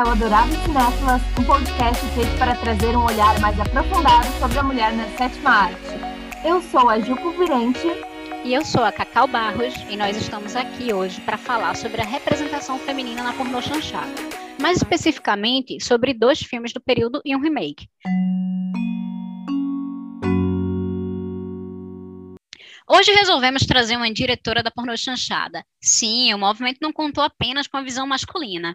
é o Adorável Cinéfilas, um podcast feito para trazer um olhar mais aprofundado sobre a mulher na sétima arte. Eu sou a Juco Virente. E eu sou a Cacau Barros, e nós estamos aqui hoje para falar sobre a representação feminina na pornô chanchada. Mais especificamente, sobre dois filmes do período e um remake. Hoje resolvemos trazer uma diretora da pornô chanchada. Sim, o movimento não contou apenas com a visão masculina.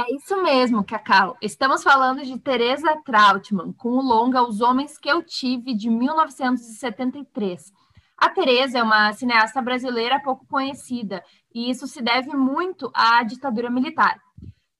É isso mesmo, Cacau. Estamos falando de Teresa Trautmann, com o longa Os Homens que Eu Tive, de 1973. A Teresa é uma cineasta brasileira pouco conhecida, e isso se deve muito à ditadura militar.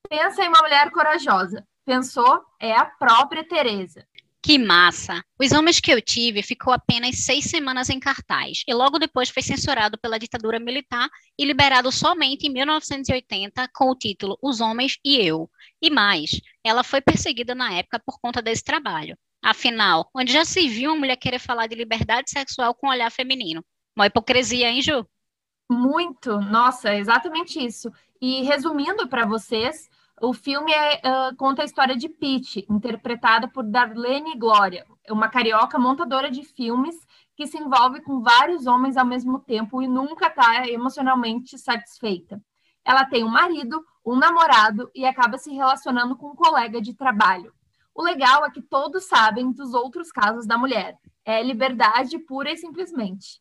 Pensa em uma mulher corajosa. Pensou? É a própria Teresa. Que massa! Os Homens que eu tive ficou apenas seis semanas em cartaz e logo depois foi censurado pela ditadura militar e liberado somente em 1980 com o título Os Homens e Eu. E mais, ela foi perseguida na época por conta desse trabalho. Afinal, onde já se viu uma mulher querer falar de liberdade sexual com um olhar feminino? Uma hipocrisia, hein, Ju? Muito, nossa, exatamente isso. E resumindo para vocês, o filme é, uh, conta a história de Pete, interpretada por Darlene Glória, uma carioca montadora de filmes que se envolve com vários homens ao mesmo tempo e nunca está emocionalmente satisfeita. Ela tem um marido, um namorado e acaba se relacionando com um colega de trabalho. O legal é que todos sabem dos outros casos da mulher. É liberdade pura e simplesmente.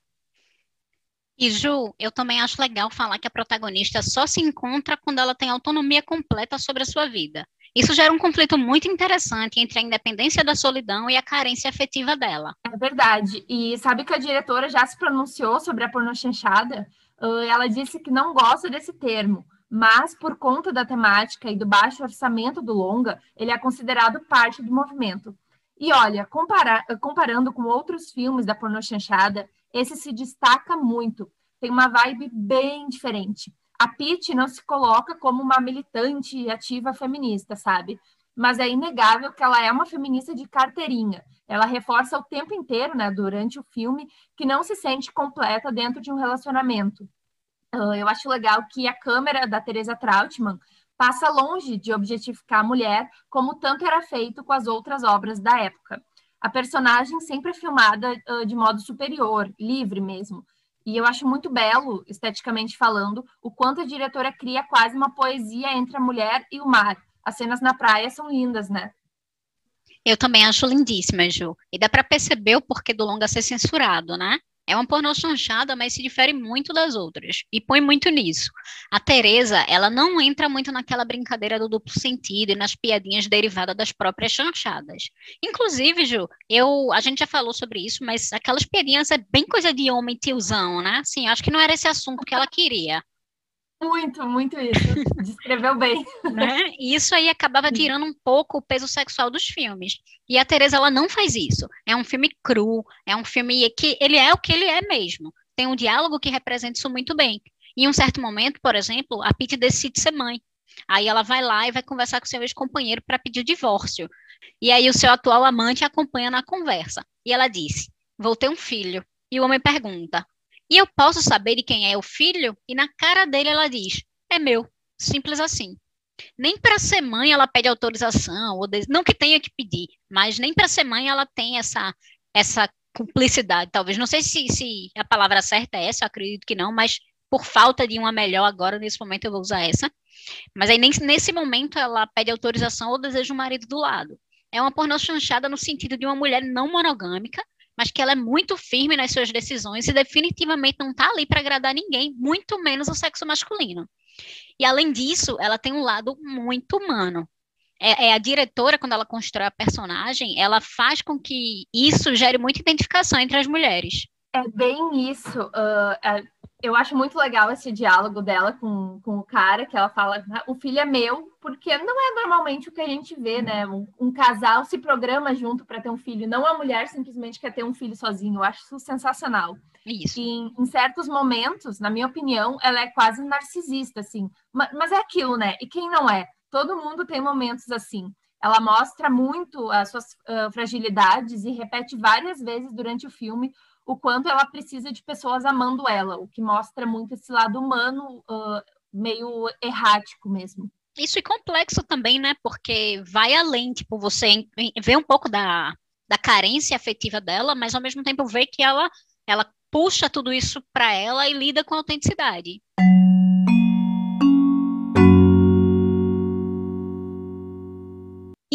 E Ju, eu também acho legal falar que a protagonista só se encontra quando ela tem autonomia completa sobre a sua vida. Isso gera um conflito muito interessante entre a independência da solidão e a carência afetiva dela. É verdade. E sabe que a diretora já se pronunciou sobre a pornochanchada? Uh, ela disse que não gosta desse termo, mas por conta da temática e do baixo orçamento do longa, ele é considerado parte do movimento. E olha, compara comparando com outros filmes da pornochanchada, esse se destaca muito. Tem uma vibe bem diferente. A Pete não se coloca como uma militante ativa feminista, sabe? Mas é inegável que ela é uma feminista de carteirinha. Ela reforça o tempo inteiro, né, durante o filme, que não se sente completa dentro de um relacionamento. Uh, eu acho legal que a câmera da Teresa Trautmann passa longe de objetificar a mulher, como tanto era feito com as outras obras da época a personagem sempre é filmada uh, de modo superior, livre mesmo. E eu acho muito belo, esteticamente falando, o quanto a diretora cria quase uma poesia entre a mulher e o mar. As cenas na praia são lindas, né? Eu também acho lindíssima, Ju. E dá para perceber o porquê do longa ser censurado, né? É uma pornô chanchada, mas se difere muito das outras. E põe muito nisso. A Teresa, ela não entra muito naquela brincadeira do duplo sentido e nas piadinhas derivadas das próprias chanchadas. Inclusive, Ju, eu, a gente já falou sobre isso, mas aquelas piadinhas é bem coisa de homem tiozão, né? Sim, acho que não era esse assunto que ela queria. Muito, muito isso. Descreveu bem. Né? E isso aí acabava tirando um pouco o peso sexual dos filmes. E a Teresa, ela não faz isso. É um filme cru, é um filme que ele é o que ele é mesmo. Tem um diálogo que representa isso muito bem. Em um certo momento, por exemplo, a Pete decide ser mãe. Aí ela vai lá e vai conversar com seu ex-companheiro para pedir o divórcio. E aí o seu atual amante acompanha na conversa. E ela disse: Vou ter um filho. E o homem pergunta: e eu posso saber de quem é o filho? E na cara dele ela diz: é meu. Simples assim. Nem para ser mãe ela pede autorização, ou de... não que tenha que pedir, mas nem para ser mãe ela tem essa, essa cumplicidade, talvez. Não sei se, se a palavra certa é essa, eu acredito que não, mas por falta de uma melhor agora, nesse momento eu vou usar essa. Mas aí nesse momento ela pede autorização ou deseja um marido do lado. É uma pornô chanchada no sentido de uma mulher não monogâmica, mas que ela é muito firme nas suas decisões e definitivamente não está ali para agradar ninguém, muito menos o sexo masculino. E além disso, ela tem um lado muito humano. É, é, a diretora, quando ela constrói a personagem, ela faz com que isso gere muita identificação entre as mulheres. É bem isso. Uh, eu acho muito legal esse diálogo dela com, com o cara, que ela fala, o filho é meu, porque não é normalmente o que a gente vê, né? Um, um casal se programa junto para ter um filho, não a mulher simplesmente quer ter um filho sozinho. Eu acho isso sensacional. Isso. E em, em certos momentos, na minha opinião, ela é quase narcisista, assim. Mas, mas é aquilo, né? E quem não é? Todo mundo tem momentos assim. Ela mostra muito as suas uh, fragilidades e repete várias vezes durante o filme o quanto ela precisa de pessoas amando ela, o que mostra muito esse lado humano uh, meio errático mesmo. Isso é complexo também, né? Porque vai além, tipo, você vê um pouco da, da carência afetiva dela, mas ao mesmo tempo vê que ela, ela puxa tudo isso para ela e lida com autenticidade.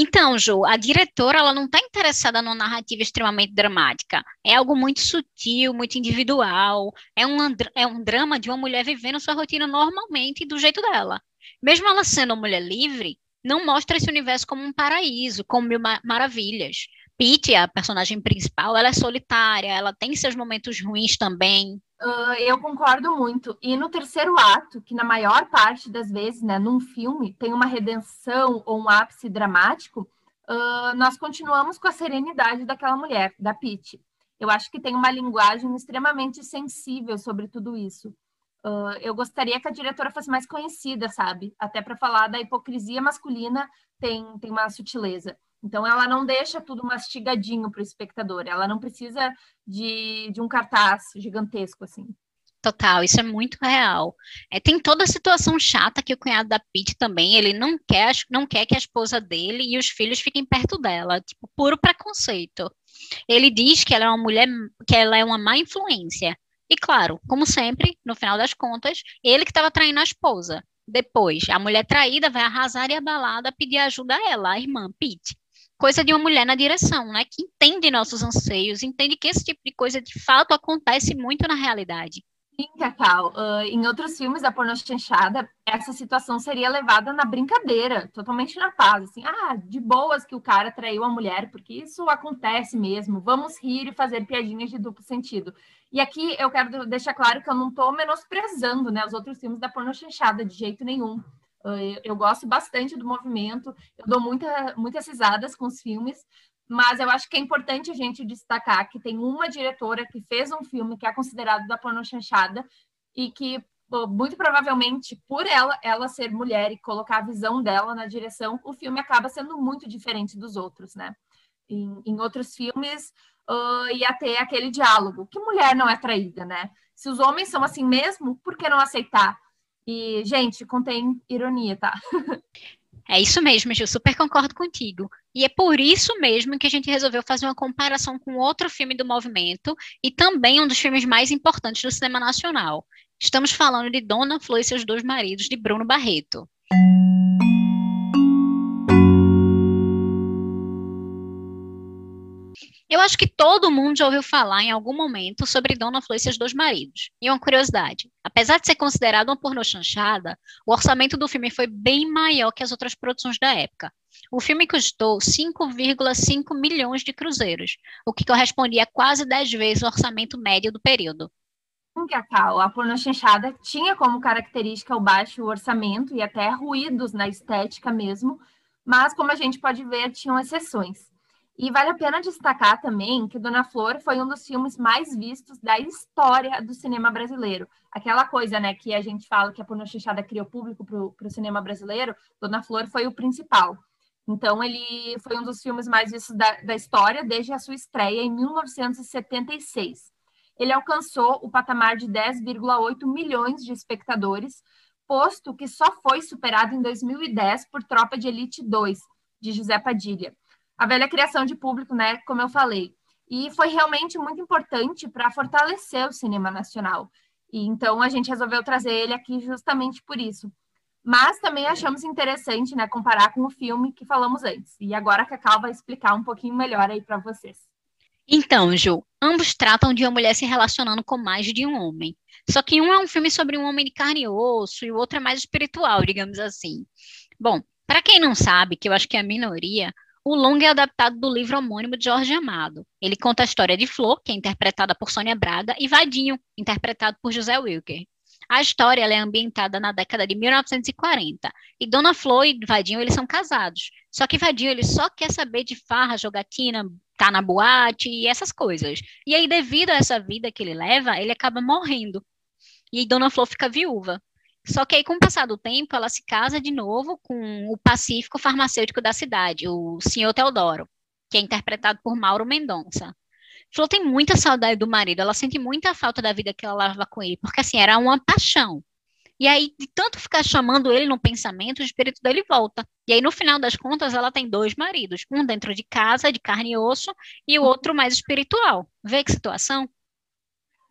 Então, Ju, a diretora ela não está interessada numa narrativa extremamente dramática. É algo muito sutil, muito individual. É um, é um drama de uma mulher vivendo sua rotina normalmente do jeito dela. Mesmo ela sendo uma mulher livre, não mostra esse universo como um paraíso, como mil maravilhas. Pete, a personagem principal, ela é solitária, ela tem seus momentos ruins também. Uh, eu concordo muito. E no terceiro ato, que na maior parte das vezes, né, num filme, tem uma redenção ou um ápice dramático, uh, nós continuamos com a serenidade daquela mulher, da Pete. Eu acho que tem uma linguagem extremamente sensível sobre tudo isso. Uh, eu gostaria que a diretora fosse mais conhecida, sabe? Até para falar da hipocrisia masculina tem, tem uma sutileza. Então, ela não deixa tudo mastigadinho para o espectador. Ela não precisa de, de um cartaz gigantesco, assim. Total, isso é muito real. É, tem toda a situação chata que o cunhado da Pete também, ele não quer, não quer que a esposa dele e os filhos fiquem perto dela, tipo, puro preconceito. Ele diz que ela é uma mulher, que ela é uma má influência. E claro, como sempre, no final das contas, ele que estava traindo a esposa. Depois, a mulher traída vai arrasar e abalada pedir ajuda a ela, a irmã Pete coisa de uma mulher na direção, né? Que entende nossos anseios, entende que esse tipo de coisa de fato acontece muito na realidade. Sim, Cacau. Uh, em outros filmes da pornô chanchada, essa situação seria levada na brincadeira, totalmente na paz. Assim, ah, de boas que o cara traiu a mulher, porque isso acontece mesmo. Vamos rir e fazer piadinhas de duplo sentido. E aqui eu quero deixar claro que eu não estou menosprezando né, os outros filmes da pornô chanchada, de jeito nenhum. Eu gosto bastante do movimento, eu dou muita, muitas risadas com os filmes, mas eu acho que é importante a gente destacar que tem uma diretora que fez um filme que é considerado da porno chanchada e que muito provavelmente por ela ela ser mulher e colocar a visão dela na direção, o filme acaba sendo muito diferente dos outros, né? Em, em outros filmes uh, ia ter aquele diálogo que mulher não é traída, né? Se os homens são assim mesmo, por que não aceitar? E, gente, contém ironia, tá? É isso mesmo, Gil, super concordo contigo. E é por isso mesmo que a gente resolveu fazer uma comparação com outro filme do movimento e também um dos filmes mais importantes do cinema nacional. Estamos falando de Dona Flor e seus dois maridos, de Bruno Barreto. Eu acho que todo mundo já ouviu falar em algum momento sobre Dona Flor e seus dois maridos. E uma curiosidade, apesar de ser considerado uma pornô chanchada, o orçamento do filme foi bem maior que as outras produções da época. O filme custou 5,5 milhões de cruzeiros, o que correspondia a quase 10 vezes o orçamento médio do período. Cacau, a pornô chanchada tinha como característica o baixo orçamento e até ruídos na estética mesmo, mas como a gente pode ver, tinham exceções. E vale a pena destacar também que Dona Flor foi um dos filmes mais vistos da história do cinema brasileiro. Aquela coisa, né, que a gente fala que a porno chanchada criou público para o cinema brasileiro, Dona Flor foi o principal. Então, ele foi um dos filmes mais vistos da, da história desde a sua estreia em 1976. Ele alcançou o patamar de 10,8 milhões de espectadores, posto que só foi superado em 2010 por Tropa de Elite 2, de José Padilha a velha criação de público, né, como eu falei. E foi realmente muito importante para fortalecer o cinema nacional. E então a gente resolveu trazer ele aqui justamente por isso. Mas também achamos interessante, né, comparar com o filme que falamos antes. E agora a Cacau vai explicar um pouquinho melhor aí para vocês. Então, Ju, ambos tratam de uma mulher se relacionando com mais de um homem. Só que um é um filme sobre um homem de carne e osso e o outro é mais espiritual, digamos assim. Bom, para quem não sabe, que eu acho que é a minoria, o longa é adaptado do livro homônimo de Jorge Amado. Ele conta a história de Flor, que é interpretada por Sônia Braga, e Vadinho, interpretado por José Wilker. A história é ambientada na década de 1940. E Dona Flor e Vadinho, eles são casados. Só que Vadinho, ele só quer saber de farra, jogatina, tá na boate e essas coisas. E aí, devido a essa vida que ele leva, ele acaba morrendo. E Dona Flor fica viúva. Só que aí, com o passar do tempo, ela se casa de novo com o pacífico farmacêutico da cidade, o senhor Teodoro, que é interpretado por Mauro Mendonça. Flor tem muita saudade do marido, ela sente muita falta da vida que ela leva com ele, porque assim, era uma paixão. E aí, de tanto ficar chamando ele no pensamento, o espírito dele volta. E aí, no final das contas, ela tem dois maridos. Um dentro de casa, de carne e osso, e o outro mais espiritual. Vê que situação?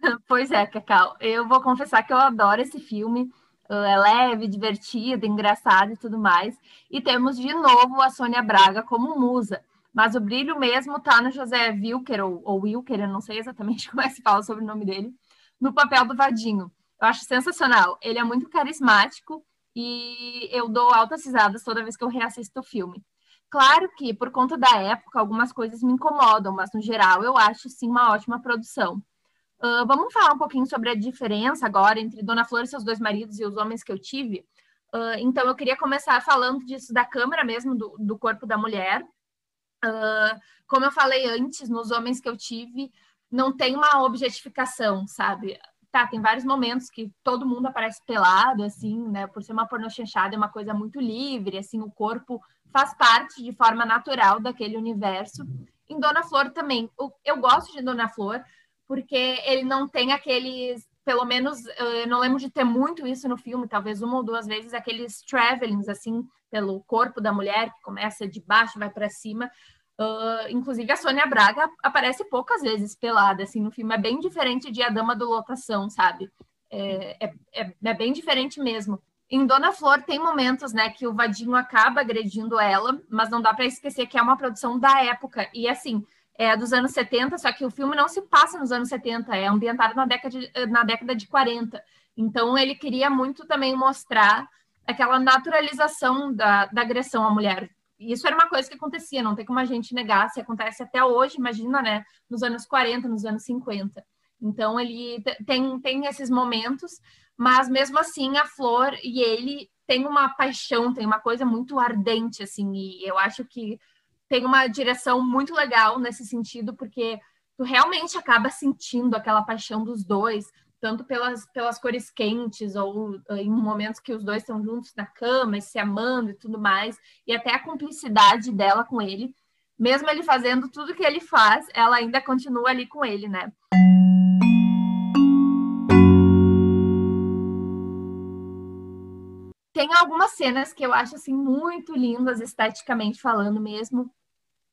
Pois é, Cacau. Eu vou confessar que eu adoro esse filme. É leve, divertido, engraçado e tudo mais. E temos de novo a Sônia Braga como musa. Mas o brilho mesmo tá no José Wilker, ou, ou Wilker, eu não sei exatamente como é que se fala sobre o nome dele, no papel do Vadinho. Eu acho sensacional. Ele é muito carismático e eu dou altas risadas toda vez que eu reassisto o filme. Claro que, por conta da época, algumas coisas me incomodam, mas no geral eu acho sim uma ótima produção. Uh, vamos falar um pouquinho sobre a diferença agora entre Dona Flor e seus dois maridos e os homens que eu tive. Uh, então, eu queria começar falando disso da câmera mesmo, do, do corpo da mulher. Uh, como eu falei antes, nos homens que eu tive, não tem uma objetificação, sabe? Tá, tem vários momentos que todo mundo aparece pelado, assim, né? Por ser uma pornô chanchada, é uma coisa muito livre, assim, o corpo faz parte de forma natural daquele universo. Em Dona Flor também. Eu gosto de Dona Flor, porque ele não tem aqueles, pelo menos, eu não lembro de ter muito isso no filme, talvez uma ou duas vezes, aqueles travelings, assim, pelo corpo da mulher, que começa de baixo, vai para cima. Uh, inclusive, a Sônia Braga aparece poucas vezes pelada, assim, no filme. É bem diferente de A Dama do Lotação, sabe? É, é, é, é bem diferente mesmo. Em Dona Flor tem momentos, né, que o Vadinho acaba agredindo ela, mas não dá para esquecer que é uma produção da época. E assim, é, dos anos 70, só que o filme não se passa nos anos 70, é ambientado na década de, na década de 40. Então, ele queria muito também mostrar aquela naturalização da, da agressão à mulher. Isso era uma coisa que acontecia, não tem como a gente negar, se acontece até hoje, imagina, né, nos anos 40, nos anos 50. Então, ele tem, tem esses momentos, mas mesmo assim, a Flor e ele têm uma paixão, tem uma coisa muito ardente, assim, e eu acho que tem uma direção muito legal nesse sentido, porque tu realmente acaba sentindo aquela paixão dos dois, tanto pelas, pelas cores quentes, ou eh, em momentos que os dois estão juntos na cama, se amando e tudo mais, e até a cumplicidade dela com ele. Mesmo ele fazendo tudo que ele faz, ela ainda continua ali com ele, né? Tem algumas cenas que eu acho assim muito lindas esteticamente falando mesmo,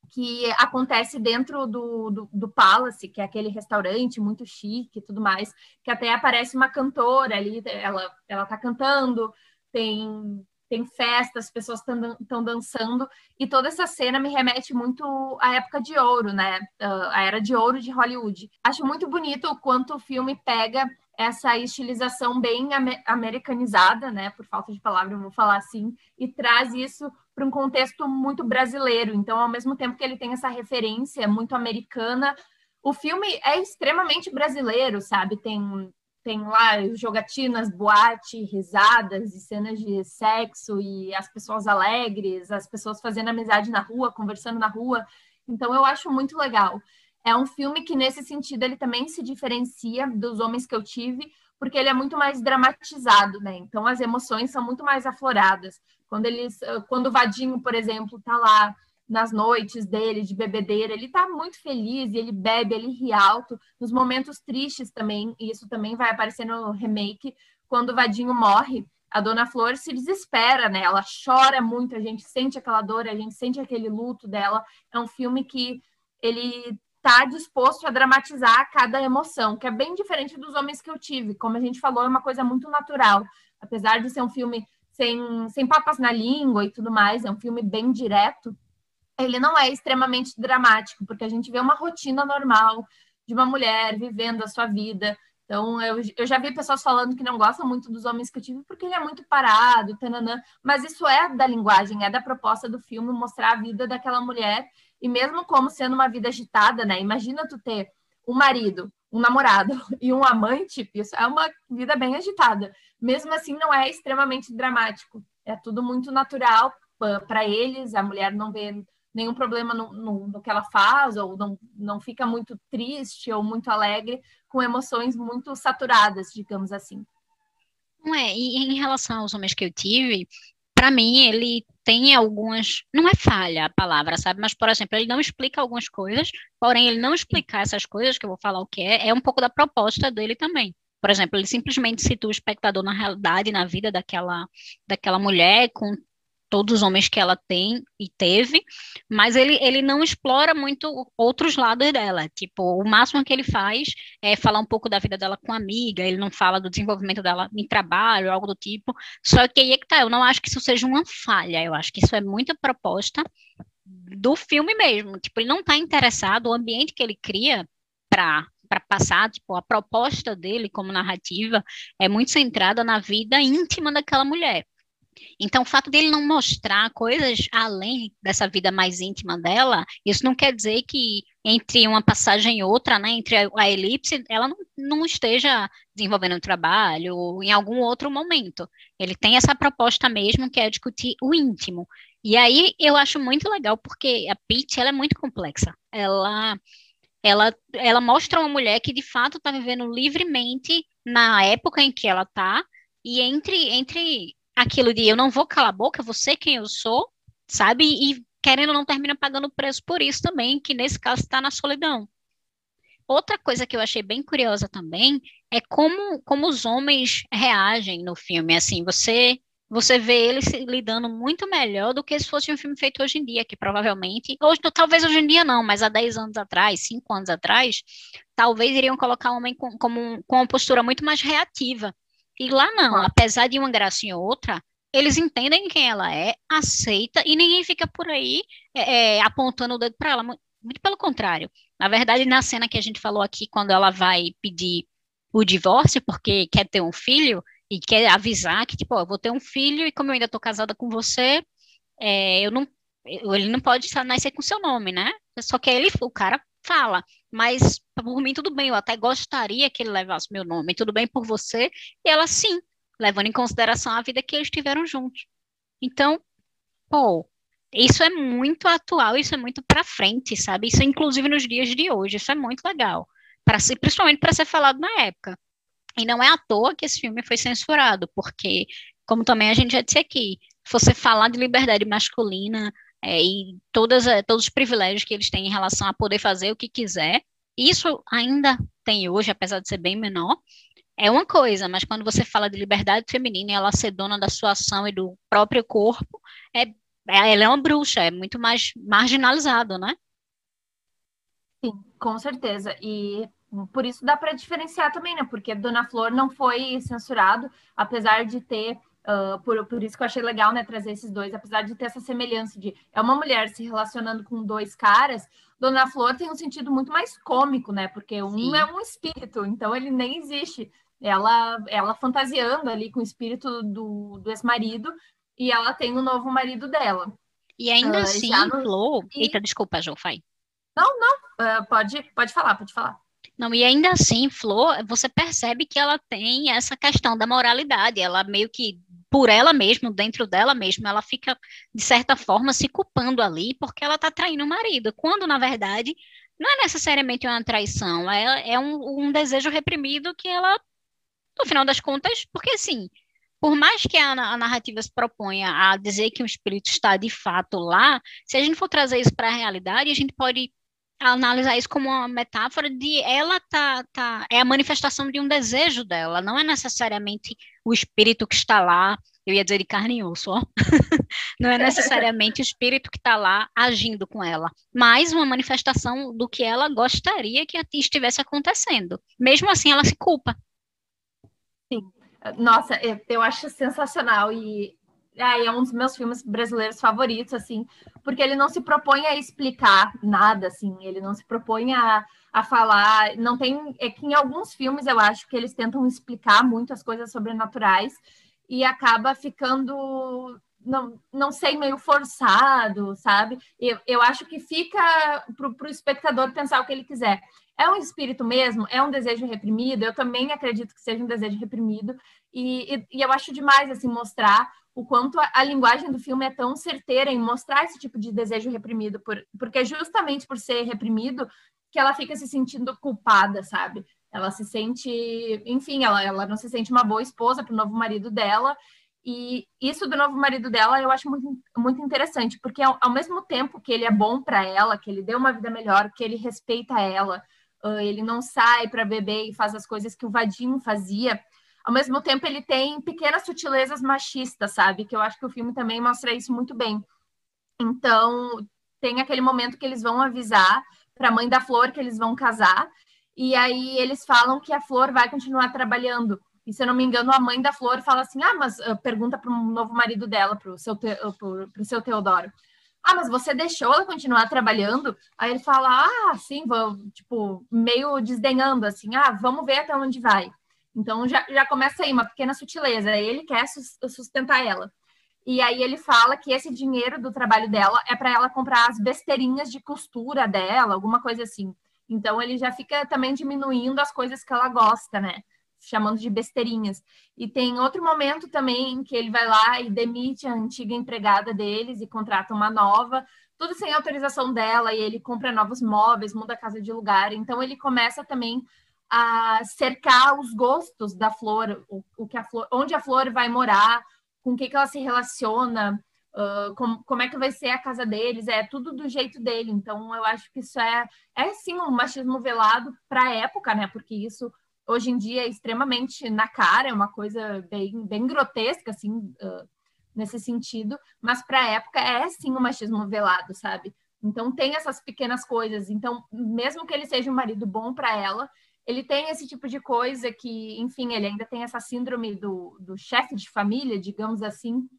que acontece dentro do, do, do, Palace, que é aquele restaurante muito chique e tudo mais, que até aparece uma cantora ali, ela, ela tá cantando, tem, tem festa, as pessoas estão dançando, e toda essa cena me remete muito à época de ouro, né? Uh, a era de ouro de Hollywood. Acho muito bonito o quanto o filme pega essa estilização bem americanizada, né? Por falta de palavra, eu vou falar assim, e traz isso para um contexto muito brasileiro. Então, ao mesmo tempo que ele tem essa referência muito americana, o filme é extremamente brasileiro, sabe? Tem tem lá jogatinas, boate, risadas e cenas de sexo e as pessoas alegres, as pessoas fazendo amizade na rua, conversando na rua. Então eu acho muito legal. É um filme que, nesse sentido, ele também se diferencia dos Homens que eu tive, porque ele é muito mais dramatizado, né? Então as emoções são muito mais afloradas. Quando eles, ah, quando o Vadinho, por exemplo, tá lá nas noites dele de bebedeira, ele tá muito feliz, ele bebe, ele ri alto, nos momentos tristes também, e isso também vai aparecer no remake, quando o Vadinho morre, a Dona Flor se desespera, né? Ela chora muito, a gente sente aquela dor, a gente sente aquele luto dela. É um filme que ele tá disposto a dramatizar cada emoção, que é bem diferente dos homens que eu tive. Como a gente falou, é uma coisa muito natural. Apesar de ser um filme sem, sem papas na língua e tudo mais, é um filme bem direto, ele não é extremamente dramático, porque a gente vê uma rotina normal de uma mulher vivendo a sua vida. Então, eu, eu já vi pessoas falando que não gostam muito dos homens que eu tive porque ele é muito parado, tananã, mas isso é da linguagem, é da proposta do filme mostrar a vida daquela mulher e mesmo como sendo uma vida agitada, né? Imagina tu ter um marido, um namorado e um amante, isso é uma vida bem agitada. Mesmo assim, não é extremamente dramático. É tudo muito natural para eles. A mulher não vê nenhum problema no, no, no, que ela faz, ou não, não fica muito triste ou muito alegre, com emoções muito saturadas, digamos assim. Não é, e em relação aos homens que eu tive, para mim, ele tem algumas. Não é falha a palavra, sabe? Mas, por exemplo, ele não explica algumas coisas, porém, ele não explicar essas coisas, que eu vou falar o que é, é um pouco da proposta dele também. Por exemplo, ele simplesmente situa o espectador na realidade, na vida daquela, daquela mulher, com todos os homens que ela tem e teve, mas ele, ele não explora muito outros lados dela. Tipo, o máximo que ele faz é falar um pouco da vida dela com amiga, ele não fala do desenvolvimento dela em trabalho, algo do tipo. Só que aí é que tá, eu não acho que isso seja uma falha, eu acho que isso é muita proposta do filme mesmo. Tipo, ele não está interessado, o ambiente que ele cria para para passar, tipo, a proposta dele como narrativa é muito centrada na vida íntima daquela mulher. Então, o fato dele não mostrar coisas além dessa vida mais íntima dela, isso não quer dizer que entre uma passagem e outra, né, entre a, a elipse, ela não, não esteja desenvolvendo um trabalho ou em algum outro momento. Ele tem essa proposta mesmo, que é discutir o íntimo. E aí eu acho muito legal, porque a Pete, ela é muito complexa. Ela ela, ela mostra uma mulher que de fato está vivendo livremente na época em que ela está, e entre, entre aquilo de eu não vou calar a boca, você quem eu sou, sabe? E querendo ou não termina pagando preço por isso também, que nesse caso está na solidão. Outra coisa que eu achei bem curiosa também é como, como os homens reagem no filme. Assim, você você vê eles lidando muito melhor do que se fosse um filme feito hoje em dia, que provavelmente, hoje, talvez hoje em dia não, mas há 10 anos atrás, 5 anos atrás, talvez iriam colocar o homem com, como, com uma postura muito mais reativa. E lá não, ah. apesar de uma gracinha ou outra, eles entendem quem ela é, aceita, e ninguém fica por aí é, é, apontando o dedo para ela. Muito pelo contrário. Na verdade, na cena que a gente falou aqui, quando ela vai pedir o divórcio porque quer ter um filho e quer avisar que, tipo, ó, eu vou ter um filho e como eu ainda estou casada com você, é, eu não, ele não pode nascer com seu nome, né? Só que ele, o cara fala, mas por mim tudo bem, eu até gostaria que ele levasse meu nome, tudo bem por você? E ela sim, levando em consideração a vida que eles tiveram juntos. Então, pô, isso é muito atual, isso é muito para frente, sabe? Isso é inclusive nos dias de hoje, isso é muito legal, para ser, principalmente para ser falado na época. E não é à toa que esse filme foi censurado, porque, como também a gente já disse aqui, você falar de liberdade masculina é, e todas, é, todos os privilégios que eles têm em relação a poder fazer o que quiser, isso ainda tem hoje, apesar de ser bem menor, é uma coisa, mas quando você fala de liberdade feminina e ela ser dona da sua ação e do próprio corpo, é, é ela é uma bruxa, é muito mais marginalizado, né? Sim, com certeza. E por isso dá para diferenciar também, né? Porque Dona Flor não foi censurado, apesar de ter. Uh, por, por isso que eu achei legal, né, trazer esses dois, apesar de ter essa semelhança de é uma mulher se relacionando com dois caras, Dona Flor tem um sentido muito mais cômico, né? Porque um Sim. é um espírito, então ele nem existe. Ela, ela fantasiando ali com o espírito do, do ex-marido e ela tem o um novo marido dela. E ainda uh, assim, no... Flor. E... Eita, desculpa, Jo, vai. Não, não, uh, pode, pode falar, pode falar. Não, e ainda assim, Flor, você percebe que ela tem essa questão da moralidade, ela meio que, por ela mesma, dentro dela mesma, ela fica, de certa forma, se culpando ali porque ela está traindo o marido, quando, na verdade, não é necessariamente uma traição, é, é um, um desejo reprimido que ela, no final das contas, porque assim, por mais que a, a, narrativa se proponha a dizer que o espírito está de fato lá, se a gente for trazer isso para a realidade, a gente pode analisar isso como uma metáfora de ela tá, tá é a manifestação de um desejo dela, não é necessariamente o espírito que está lá, eu ia dizer de carne e osso, ó. não é necessariamente o espírito que está lá agindo com ela, mas uma manifestação do que ela gostaria que estivesse acontecendo. Mesmo assim, ela se culpa. Sim. Nossa, eu acho sensacional e ah, é um dos meus filmes brasileiros favoritos, assim, porque ele não se propõe a explicar nada, assim, ele não se propõe a, a falar, não tem, é que em alguns filmes eu acho que eles tentam explicar muito as coisas sobrenaturais e acaba ficando, não, não sei, meio forçado, sabe? Eu, eu acho que fica para o espectador pensar o que ele quiser. É um espírito mesmo? É um desejo reprimido? Eu também acredito que seja um desejo reprimido. E, e, e eu acho demais, assim, mostrar o quanto a, a, linguagem do filme é tão certeira em mostrar esse tipo de desejo reprimido, por, porque é justamente por ser reprimido que ela fica se sentindo culpada, sabe? Ela se sente, enfim, ela, ela não se sente uma boa esposa para o novo marido dela. E isso do novo marido dela eu acho muito, muito interessante, porque ao, ao mesmo tempo que ele é bom para ela, que ele deu uma vida melhor, que ele respeita ela, uh, ele não sai para beber e faz as coisas que o Vadinho fazia. Ao mesmo tempo, ele tem pequenas sutilezas machistas, sabe? Que eu acho que o filme também mostra isso muito bem. Então, tem aquele momento que eles vão avisar para a mãe da Flor que eles vão casar, e aí eles falam que a Flor vai continuar trabalhando. E se eu não me engano, a mãe da Flor fala assim: ah, mas uh, pergunta para um novo marido dela, para o seu, te, seu Teodoro. Ah, mas você deixou ela continuar trabalhando? Aí ele fala: ah, sim, vou, tipo, meio desdenhando, assim, ah, vamos ver até onde vai. Então já, já começa aí uma pequena sutileza. Ele quer sustentar ela. E aí ele fala que esse dinheiro do trabalho dela é para ela comprar as besteirinhas de costura dela, alguma coisa assim. Então ele já fica também diminuindo as coisas que ela gosta, né? Chamando de besteirinhas. E tem outro momento também que ele vai lá e demite a antiga empregada deles e contrata uma nova, tudo sem autorização dela, e ele compra novos móveis, muda a casa de lugar. Então ele começa também a cercar os gostos da flor, o, o que a flor, onde a flor vai morar, com o que, que ela se relaciona, uh, com, como é que vai ser a casa deles, é tudo do jeito dele. Então, eu acho que isso é, é sim um machismo velado para a época, né? Porque isso hoje em dia é extremamente na cara, é uma coisa bem, bem grotesca, assim, uh, nesse sentido, mas para a época é sim um machismo velado, sabe? Então tem essas pequenas coisas. Então, mesmo que ele seja um marido bom para ela, ele tem esse tipo de coisa que, enfim, ele ainda tem essa síndrome do, do chefe de família, digamos assim.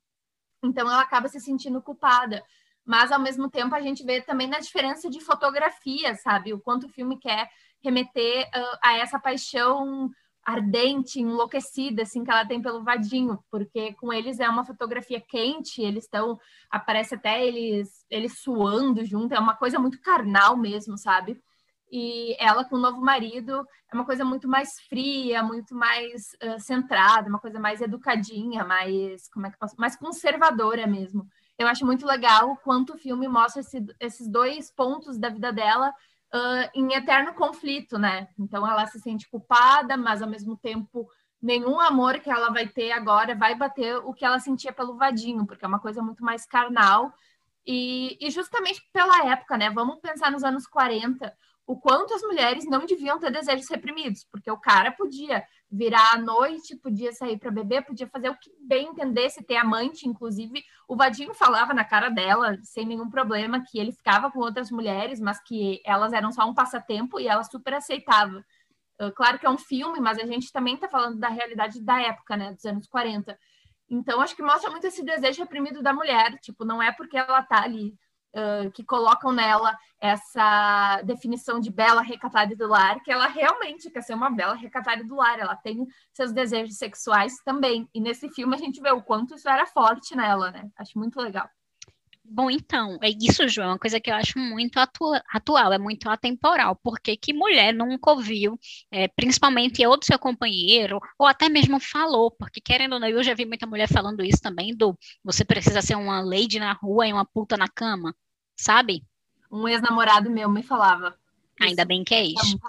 Então ela acaba se sentindo culpada. Mas ao mesmo tempo a gente vê também na diferença de fotografia, sabe? O quanto o filme quer remeter uh, a essa paixão ardente, enlouquecida, assim, que ela tem pelo Vadinho, porque com eles é uma fotografia quente, eles estão, aparece até eles, eles suando junto, é uma coisa muito carnal mesmo, sabe? E ela com o novo marido é uma coisa muito mais fria, muito mais uh, centrada, uma coisa mais educadinha, mais como é que posso, mais conservadora mesmo. Eu acho muito legal o quanto o filme mostra esse, esses dois pontos da vida dela uh, em eterno conflito, né? Então ela se sente culpada, mas ao mesmo tempo nenhum amor que ela vai ter agora vai bater o que ela sentia pelo Vadinho, porque é uma coisa muito mais carnal. E, e justamente pela época, né? Vamos pensar nos anos 40 o quanto as mulheres não deviam ter desejos reprimidos, porque o cara podia virar à noite, podia sair para beber, podia fazer o que bem entendesse, ter amante, inclusive. O Vadinho falava na cara dela, sem nenhum problema, que ele ficava com outras mulheres, mas que elas eram só um passatempo e ela super aceitava. Claro que é um filme, mas a gente também está falando da realidade da época, né, dos anos 40. Então, acho que mostra muito esse desejo reprimido da mulher. Tipo, não é porque ela tá ali uh, que colocam nela essa definição de bela recatada do lar, que ela realmente quer ser uma bela recatada do lar, ela tem seus desejos sexuais também. E nesse filme a gente vê o quanto isso era forte nela, né? Acho muito legal. Bom, então, é isso, João, é uma coisa que eu acho muito atua atual, é muito atemporal, porque que mulher nunca ouviu, é, principalmente eu do seu companheiro, ou até mesmo falou, porque querendo ou não, eu já vi muita mulher falando isso também, do você precisa ser uma lady na rua e uma puta na cama, sabe? Um ex-namorado meu me falava. Ainda bem que é isso.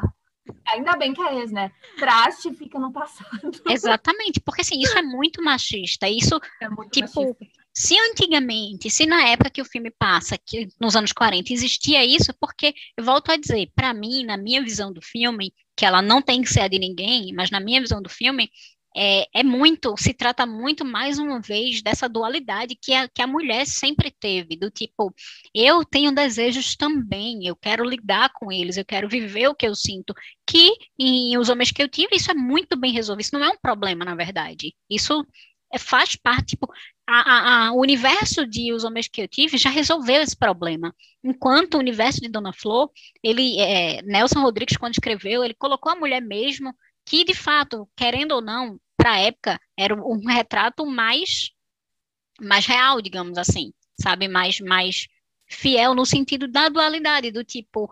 Ainda bem que é ex, né? Traste fica no passado. Exatamente, porque assim, isso é muito machista. Isso, é muito tipo, machista se antigamente, se na época que o filme passa, que nos anos 40, existia isso, porque, eu volto a dizer, para mim, na minha visão do filme, que ela não tem que ser a de ninguém, mas na minha visão do filme, é, é, muito, se trata muito, mais uma vez, dessa dualidade que a, que a mulher sempre teve, do tipo, eu tenho desejos também, eu quero lidar com eles, eu quero viver o que eu sinto, que em os homens que eu tive, isso é muito bem resolvido, isso não é um problema, na verdade, isso é, faz parte, tipo, a, a, o universo de Os Homens que eu tive já resolveu esse problema. Enquanto o universo de Dona Flor, ele, é, Nelson Rodrigues, quando escreveu, ele colocou a mulher mesmo, que de fato, querendo ou não, para a época, era um retrato mais, mais real, digamos assim, sabe? Mais, mais fiel no sentido da dualidade, do tipo,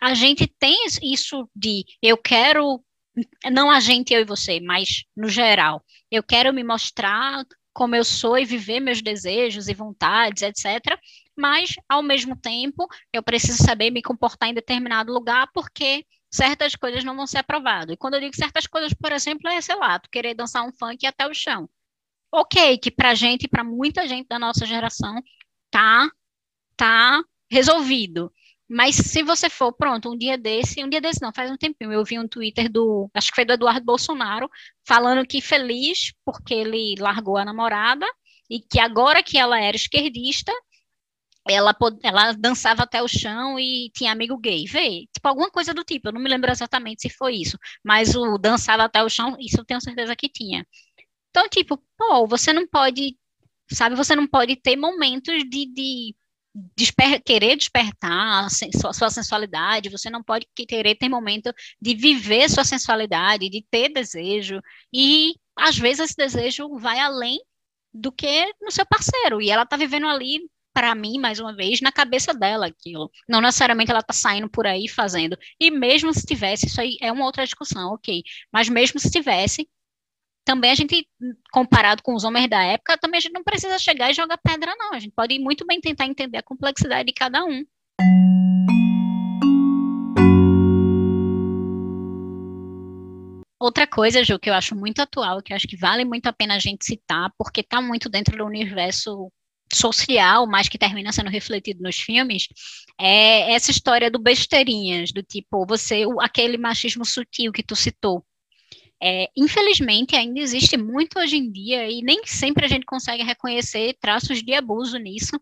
a gente tem isso de eu quero, não a gente, eu e você, mas no geral, eu quero me mostrar como eu sou e viver meus desejos e vontades, etc. Mas, ao mesmo tempo, eu preciso saber me comportar em determinado lugar porque certas coisas não vão ser aprovadas. E quando eu digo certas coisas, por exemplo, é, sei lá, tu querer dançar um funk até o chão. Ok, que pra gente, para muita gente da nossa geração, tá, tá resolvido. Mas se você for, pronto, um dia desse, um dia desse não, faz um tempinho, eu vi um Twitter do, acho que foi do Eduardo Bolsonaro, falando que feliz porque ele largou a namorada e que agora que ela era esquerdista, ela, ela dançava até o chão e tinha amigo gay, vê, tipo alguma coisa do tipo, eu não me lembro exatamente se foi isso, mas o dançava até o chão, isso eu tenho certeza que tinha. Então, tipo, pô, você não pode, sabe, você não pode ter momentos de, de desper querer despertar sua, sua sensualidade, você não pode querer ter momento de viver sua sensualidade, de ter desejo, e às vezes esse desejo vai além do que no seu parceiro, e ela tá vivendo ali para mim, mais uma vez, na cabeça dela aquilo. Não necessariamente ela tá saindo por aí fazendo. E mesmo se tivesse, isso aí é uma outra discussão, ok. Mas mesmo se tivesse, também a gente, comparado com os homens da época, também a gente não precisa chegar e jogar pedra, não. A gente pode muito bem tentar entender a complexidade de cada um. Outra coisa, Ju, que eu acho muito atual, que eu acho que vale muito a pena a gente citar, porque está muito dentro do universo social, mas que termina sendo refletido nos filmes, é essa história do besteirinhas, do tipo, você, aquele machismo sutil que tu citou. É, infelizmente, ainda existe muito hoje em dia, e nem sempre a gente consegue reconhecer traços de abuso nisso,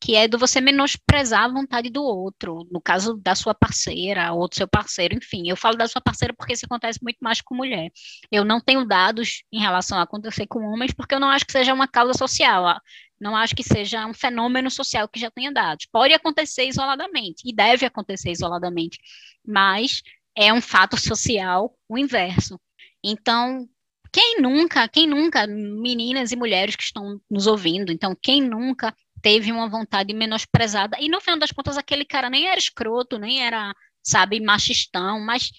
que é do você menosprezar a vontade do outro, no caso da sua parceira ou do seu parceiro, enfim. Eu falo da sua parceira porque isso acontece muito mais com mulher. Eu não tenho dados em relação a acontecer com homens, porque eu não acho que seja uma causa social. Não acho que seja um fenômeno social que já tenha dados. Pode acontecer isoladamente, e deve acontecer isoladamente, mas é um fato social o inverso. Então, quem nunca, quem nunca, meninas e mulheres que estão nos ouvindo, então, quem nunca teve uma vontade menosprezada, e no final das contas, aquele cara nem era escroto, nem era, sabe, machistão, mas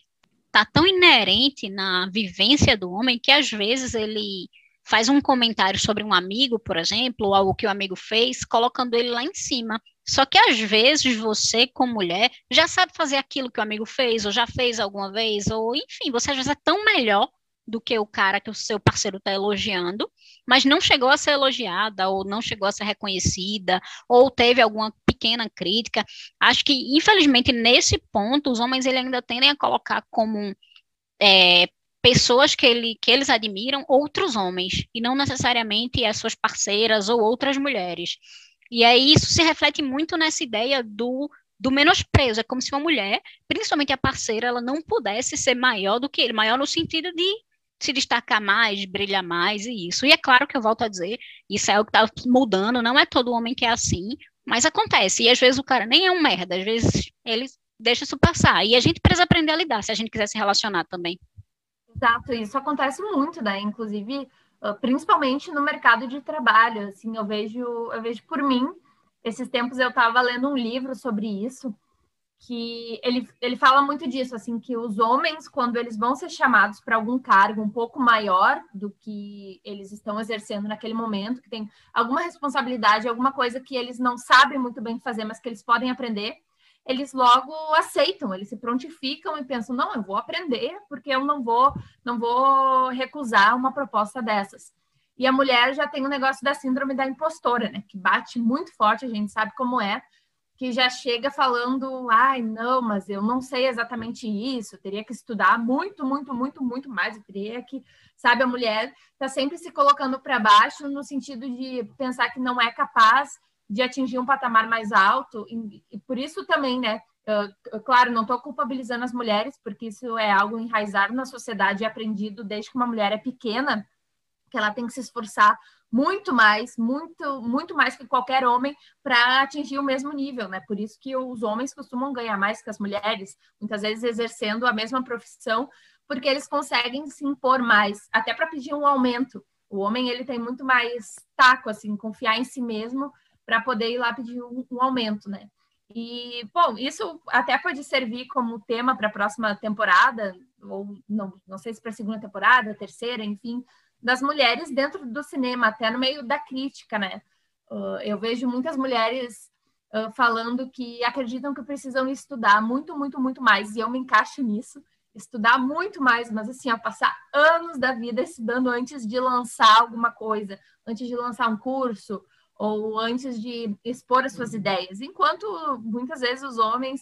tá tão inerente na vivência do homem que às vezes ele faz um comentário sobre um amigo, por exemplo, ou algo que o amigo fez, colocando ele lá em cima. Só que às vezes você, como mulher, já sabe fazer aquilo que o amigo fez, ou já fez alguma vez, ou enfim, você às vezes é tão melhor do que o cara que o seu parceiro está elogiando, mas não chegou a ser elogiada, ou não chegou a ser reconhecida, ou teve alguma pequena crítica. Acho que, infelizmente, nesse ponto, os homens ele ainda tendem a colocar como é, pessoas que, ele, que eles admiram outros homens, e não necessariamente as suas parceiras ou outras mulheres. E aí isso se reflete muito nessa ideia do, do menosprezo. É como se uma mulher, principalmente a parceira, ela não pudesse ser maior do que ele, maior no sentido de se destacar mais, brilhar mais e isso. E é claro que eu volto a dizer, isso é o que está mudando, não é todo homem que é assim, mas acontece. E às vezes o cara nem é um merda, às vezes ele deixa isso passar. E a gente precisa aprender a lidar se a gente quiser se relacionar também. Exato, isso acontece muito, né? Inclusive, principalmente no mercado de trabalho. Assim, eu vejo, eu vejo por mim. Esses tempos eu estava lendo um livro sobre isso, que ele, ele fala muito disso, assim, que os homens, quando eles vão ser chamados para algum cargo um pouco maior do que eles estão exercendo naquele momento, que tem alguma responsabilidade, alguma coisa que eles não sabem muito bem fazer, mas que eles podem aprender, eles logo aceitam, eles se prontificam e pensam, não, eu vou aprender, porque eu não vou, não vou recusar uma proposta dessas. E a mulher já tem o um negócio da síndrome da impostora, né? Que bate muito forte, a gente sabe como é, que já chega falando, ai, não, mas eu não sei exatamente isso, eu teria que estudar muito, muito, muito, muito mais, eu teria que, sabe, a mulher está sempre se colocando para baixo no sentido de pensar que não é capaz de atingir um patamar mais alto, e, por isso também, né? Claro, não estou culpabilizando as mulheres, porque isso é algo enraizado na sociedade e aprendido desde que uma mulher é pequena, que ela tem que se esforçar muito mais, muito, muito mais que qualquer homem para atingir o mesmo nível, né? Por isso que os homens costumam ganhar mais que as mulheres, muitas vezes exercendo a mesma profissão, porque eles conseguem se impor mais, até para pedir um aumento. O homem ele tem muito mais taco, assim, confiar em si mesmo para poder ir lá pedir um, um, aumento, né? E, bom, isso até pode servir como tema para a próxima temporada, ou não, não sei se para a segunda temporada, terceira, enfim, das mulheres dentro do cinema, até no meio da crítica, né? Uh, eu vejo muitas mulheres uh, falando que acreditam que precisam estudar muito, muito, muito mais, e eu me encaixo nisso, estudar muito mais, mas assim, ó, passar anos da vida estudando antes de lançar alguma coisa, antes de lançar um curso, ou antes de expor as suas ideias. Enquanto muitas vezes os homens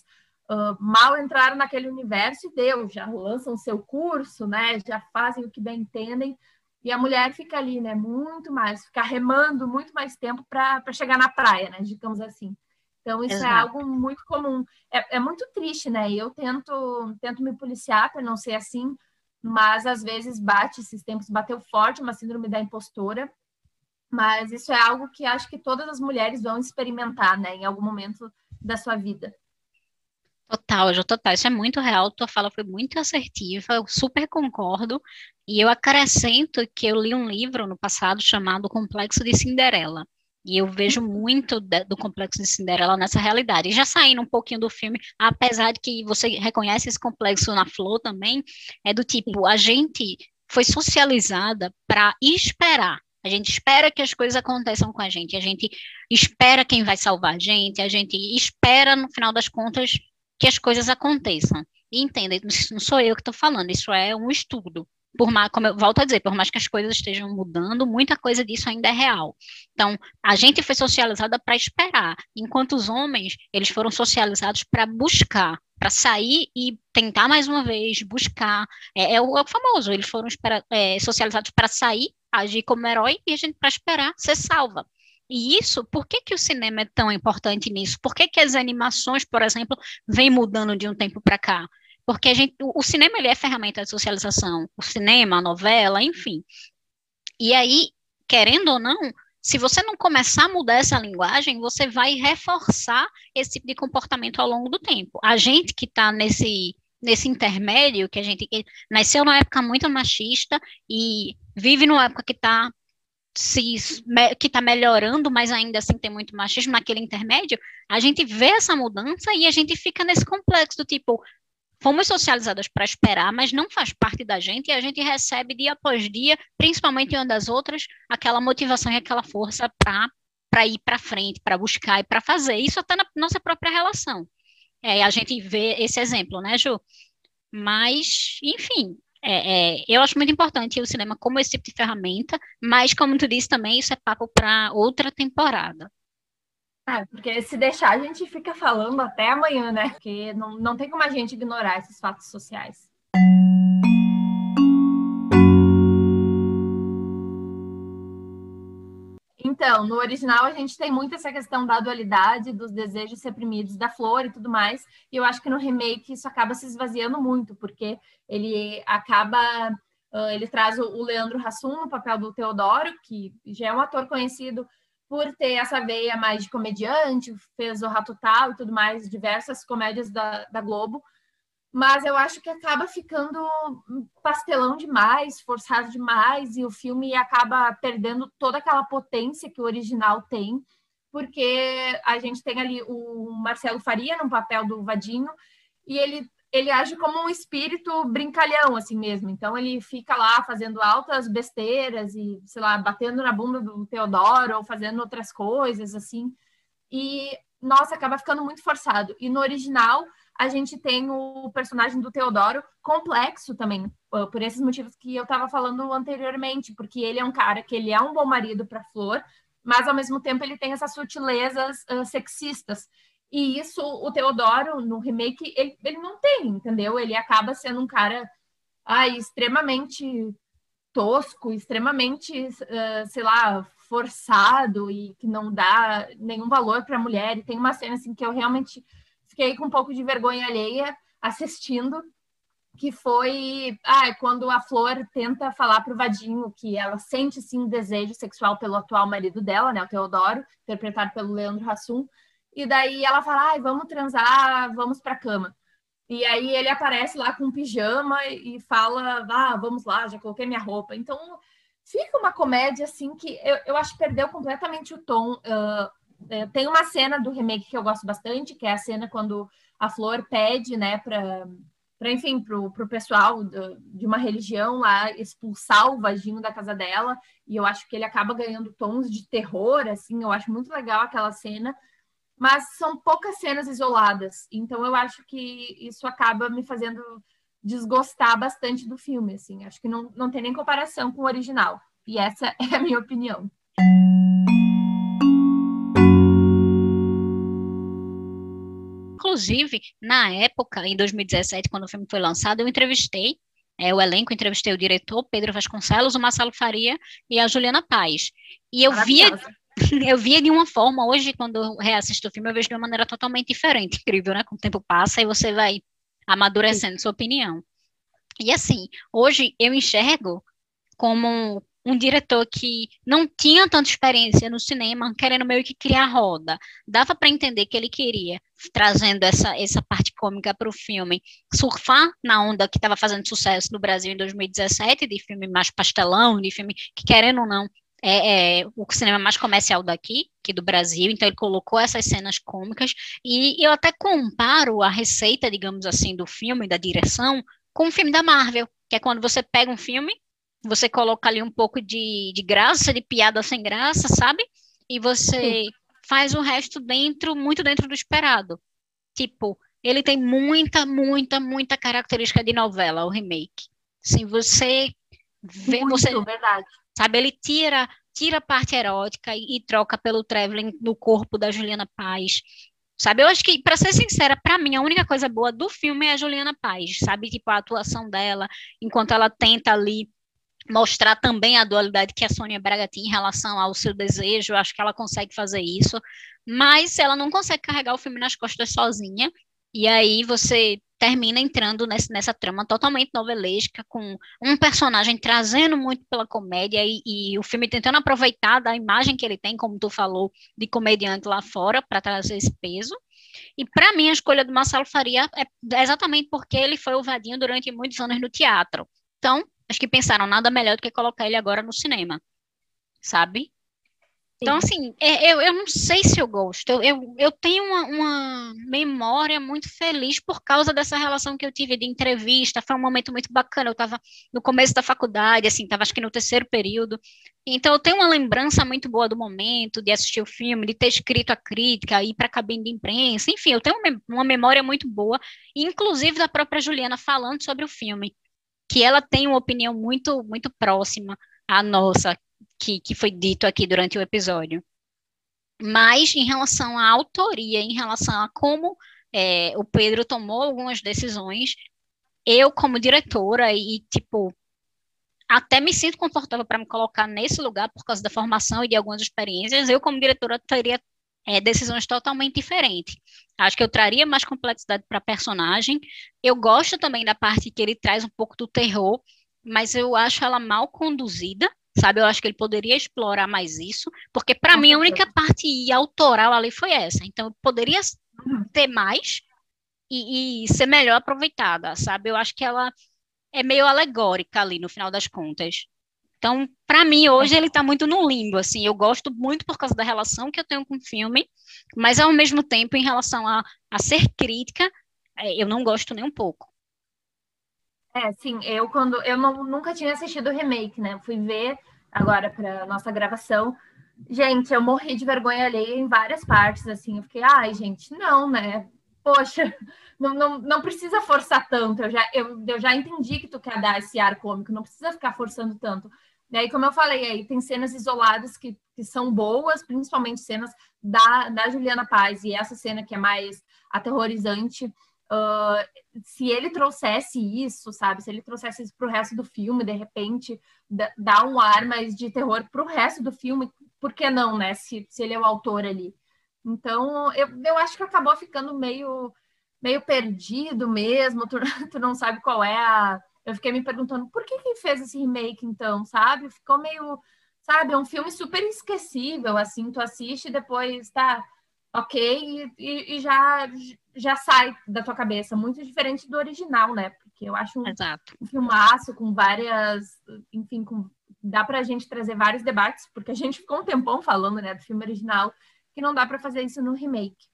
uh, mal entraram naquele universo e deu, já lançam seu curso, né? Já fazem o que bem entendem. E a mulher fica ali, né? Muito mais, fica remando muito mais tempo para chegar na praia, né? Digamos assim. Então, isso é Exato. é algo muito comum. É, é muito triste, né? Eu tento, tento me policiar para não ser assim, mas às vezes bate, esses tempos bateu forte uma síndrome da impostora, mas isso é algo que acho que todas as mulheres vão experimentar, né, em algum momento da sua vida. Total, já total. Isso é muito real. Tua fala foi muito assertiva. Eu super concordo. E eu acrescento que eu li um livro no passado chamado Complexo de Cinderela. E eu vejo muito de, do complexo de Cinderela nessa realidade. E já saindo um pouquinho do filme, apesar de que você reconhece esse complexo na Flor também, é do tipo, a gente foi socializada para esperar a gente espera que as coisas aconteçam com a gente, a gente espera quem vai salvar a gente, a gente espera, no final das contas, que as coisas aconteçam. Entenda, não sou eu que estou falando, isso é um estudo. Por mais, como eu volto a dizer, por mais que as coisas estejam mudando, muita coisa disso ainda é real. Então, a gente foi socializada para esperar, enquanto os homens, eles foram socializados para buscar, para sair e tentar mais uma vez, buscar. É, é, o, é o, famoso, eles foram espera, é, socializados para sair agir como herói e a gente para esperar ser salva. E isso, por que, que o cinema é tão importante nisso? Por que, que as animações, por exemplo, vêm mudando de um tempo para cá? Porque a gente, o, o cinema ele é ferramenta de socialização, o cinema, a novela, enfim. E aí, querendo ou não, se você não começar a mudar essa linguagem, você vai reforçar esse tipo de comportamento ao longo do tempo. A gente que está nesse nesse intermédio que a gente nasceu numa época muito machista e vive numa época que está se que está melhorando, mas ainda assim tem muito machismo naquele intermédio, a gente vê essa mudança e a gente fica nesse complexo do tipo, fomos socializadas para esperar, mas não faz parte da gente e a gente recebe dia após dia, principalmente uma das outras, aquela motivação e aquela força para para ir para frente, para buscar e para fazer isso até na nossa própria relação. É, a gente vê esse exemplo, né, Ju? Mas, enfim, é, é, eu acho muito importante o cinema como esse tipo de ferramenta, mas, como tu disse também, isso é papo para outra temporada. É, porque se deixar, a gente fica falando até amanhã, né? Porque não, não tem como a gente ignorar esses fatos sociais. Então, no original a gente tem muito essa questão da dualidade, dos desejos reprimidos da flor e tudo mais, e eu acho que no remake isso acaba se esvaziando muito, porque ele acaba, uh, ele traz o Leandro Hassum no papel do Teodoro, que já é um ator conhecido por ter essa veia mais de comediante, fez o Rato Tal e tudo mais, diversas comédias da, da Globo, mas eu acho que acaba ficando pastelão demais, forçado demais, e o filme acaba perdendo toda aquela potência que o original tem, porque a gente tem ali o Marcelo Faria no papel do Vadinho, e ele, ele age como um espírito brincalhão, assim mesmo. Então ele fica lá fazendo altas besteiras e, sei lá, batendo na bunda do Teodoro ou fazendo outras coisas, assim. E, nossa, acaba ficando muito forçado. E no original a gente tem o personagem do Teodoro complexo também, por esses motivos que eu estava falando anteriormente, porque ele é um cara que ele é um bom marido para Flor, mas ao mesmo tempo ele tem essas sutilezas uh, sexistas. E isso o Teodoro no remake ele, ele não tem, entendeu? Ele acaba sendo um cara ai, extremamente tosco, extremamente, uh, sei lá, forçado e que não dá nenhum valor para a mulher. E tem uma cena assim que eu realmente fiquei com um pouco de vergonha alheia assistindo, que foi ah, quando a Flor tenta falar para o Vadinho que ela sente sim desejo sexual pelo atual marido dela, né, o Teodoro, interpretado pelo Leandro Hassum, e daí ela fala, ah, vamos transar, vamos para cama. E aí ele aparece lá com pijama e fala, ah, vamos lá, já coloquei minha roupa. Então fica uma comédia assim que eu, eu acho que perdeu completamente o tom. Uh, é, tem uma cena do remake que eu gosto bastante, que é a cena quando a Flor pede, né, para para enfim, para o pessoal do, de uma religião lá expulsar o vagino da casa dela, e eu acho que ele acaba ganhando tons de terror, assim, eu acho muito legal aquela cena, mas são poucas cenas isoladas, então eu acho que isso acaba me fazendo desgostar bastante do filme, assim, acho que não, não tem nem comparação com o original, e essa é a minha opinião. Inclusive, na época, em 2017, quando o filme foi lançado, eu entrevistei é, o elenco, entrevistei o diretor, Pedro Vasconcelos, o Marcelo Faria e a Juliana Paz. E eu via, eu via de uma forma, hoje, quando eu reassisto o filme, eu vejo de uma maneira totalmente diferente. Incrível, né? Com o tempo passa e você vai amadurecendo Sim. sua opinião. E assim, hoje eu enxergo como um diretor que não tinha tanta experiência no cinema, querendo meio que criar roda. Dava para entender que ele queria, trazendo essa, essa parte cômica para o filme, surfar na onda que estava fazendo sucesso no Brasil em 2017, de filme mais pastelão, de filme que, querendo ou não, é, é, o cinema mais comercial daqui, que do Brasil, então ele colocou essas cenas cômicas, e eu até comparo a receita, digamos assim, do filme, da direção, com o filme da Marvel, que é quando você pega um filme, você coloca ali um pouco de, de graça, de piada sem graça, sabe? E você Sim. faz o resto dentro, muito dentro do esperado. Tipo, ele tem muita, muita, muita característica de novela, o remake. Sim, você vê, muito, você, verdade. sabe, ele tira tira a parte erótica e, e troca pelo traveling no corpo da Juliana Paz. Sabe, eu acho que, para ser sincera, para mim, a única coisa boa do filme é a Juliana Paz, sabe? Tipo, a atuação dela, enquanto ela tenta ali mostrar também a dualidade que a Sônia Braga tinha em relação ao seu desejo, acho que ela consegue fazer isso, mas ela não consegue carregar o filme nas costas sozinha, e aí você termina entrando nessa, nessa trama totalmente novelesca, com um personagem trazendo muito pela comédia e, e, o filme tentando aproveitar da imagem que ele tem, como tu falou, de comediante lá fora, para trazer esse peso. E para mim, a escolha do Marcelo Faria é exatamente porque ele foi o Vadinho durante muitos anos no teatro. Então, acho que pensaram nada melhor do que colocar ele agora no cinema, sabe? Então, assim, é, eu, eu não sei se eu gosto. Eu, eu, eu tenho uma, uma, memória muito feliz por causa dessa relação que eu tive de entrevista. Foi um momento muito bacana. Eu estava no começo da faculdade, assim, estava acho que no terceiro período. Então, eu tenho uma lembrança muito boa do momento, de assistir o filme, de ter escrito a crítica, ir para a cabine de imprensa. Enfim, eu tenho uma memória muito boa, inclusive da própria Juliana falando sobre o filme que ela tem uma opinião muito, muito próxima à nossa, que, que foi dito aqui durante o episódio. Mas em relação à autoria, em relação a como é, o Pedro tomou algumas decisões, eu, como diretora, e tipo, até me sinto confortável para me colocar nesse lugar por causa da formação e de algumas experiências, eu, como diretora, teria é, decisões totalmente diferentes. Acho que eu traria mais complexidade para a personagem. Eu gosto também da parte que ele traz um pouco do terror, mas eu acho ela mal conduzida, sabe? Eu acho que ele poderia explorar mais isso, porque para mim a única parte autoral ali foi essa. Então, poderia uhum. ter mais e, e ser melhor aproveitada, sabe? Eu acho que ela é meio alegórica ali no final das contas. Então, para mim, hoje ele está muito no limbo, assim, eu gosto muito por causa da relação que eu tenho com o filme, mas ao mesmo tempo, em relação a, a ser crítica, é, eu não gosto nem um pouco. É, sim, eu quando eu não, nunca tinha assistido o remake, né? Fui ver agora para nossa gravação. Gente, eu morri de vergonha alheia em várias partes, assim. Eu fiquei, ai, gente, não, né? Poxa, não, não, não precisa forçar tanto. Eu já, eu, eu já entendi que tu quer dar esse ar cômico, não precisa ficar forçando tanto. E aí, como eu falei, aí tem cenas isoladas que, que são boas, principalmente cenas da, da Juliana Paz, e essa cena que é mais aterrorizante. Uh, se ele trouxesse isso, sabe? Se ele trouxesse isso para o resto do filme, de repente, dá um ar mais de terror para o resto do filme, por que não, né? Se, se ele é o autor ali. Então, eu, eu acho que acabou ficando meio, meio perdido mesmo, tu, tu não sabe qual é a eu fiquei me perguntando por que que fez esse remake então, sabe? Ficou meio, sabe, é um filme super esquecível, assim, tu assiste e depois tá ok e, e, já já sai da tua cabeça, muito diferente do original, né? Porque eu acho um, um filmaço com várias, enfim, com, dá pra gente trazer vários debates, porque a gente ficou um tempão falando, né, do filme original, que não dá para fazer isso no remake.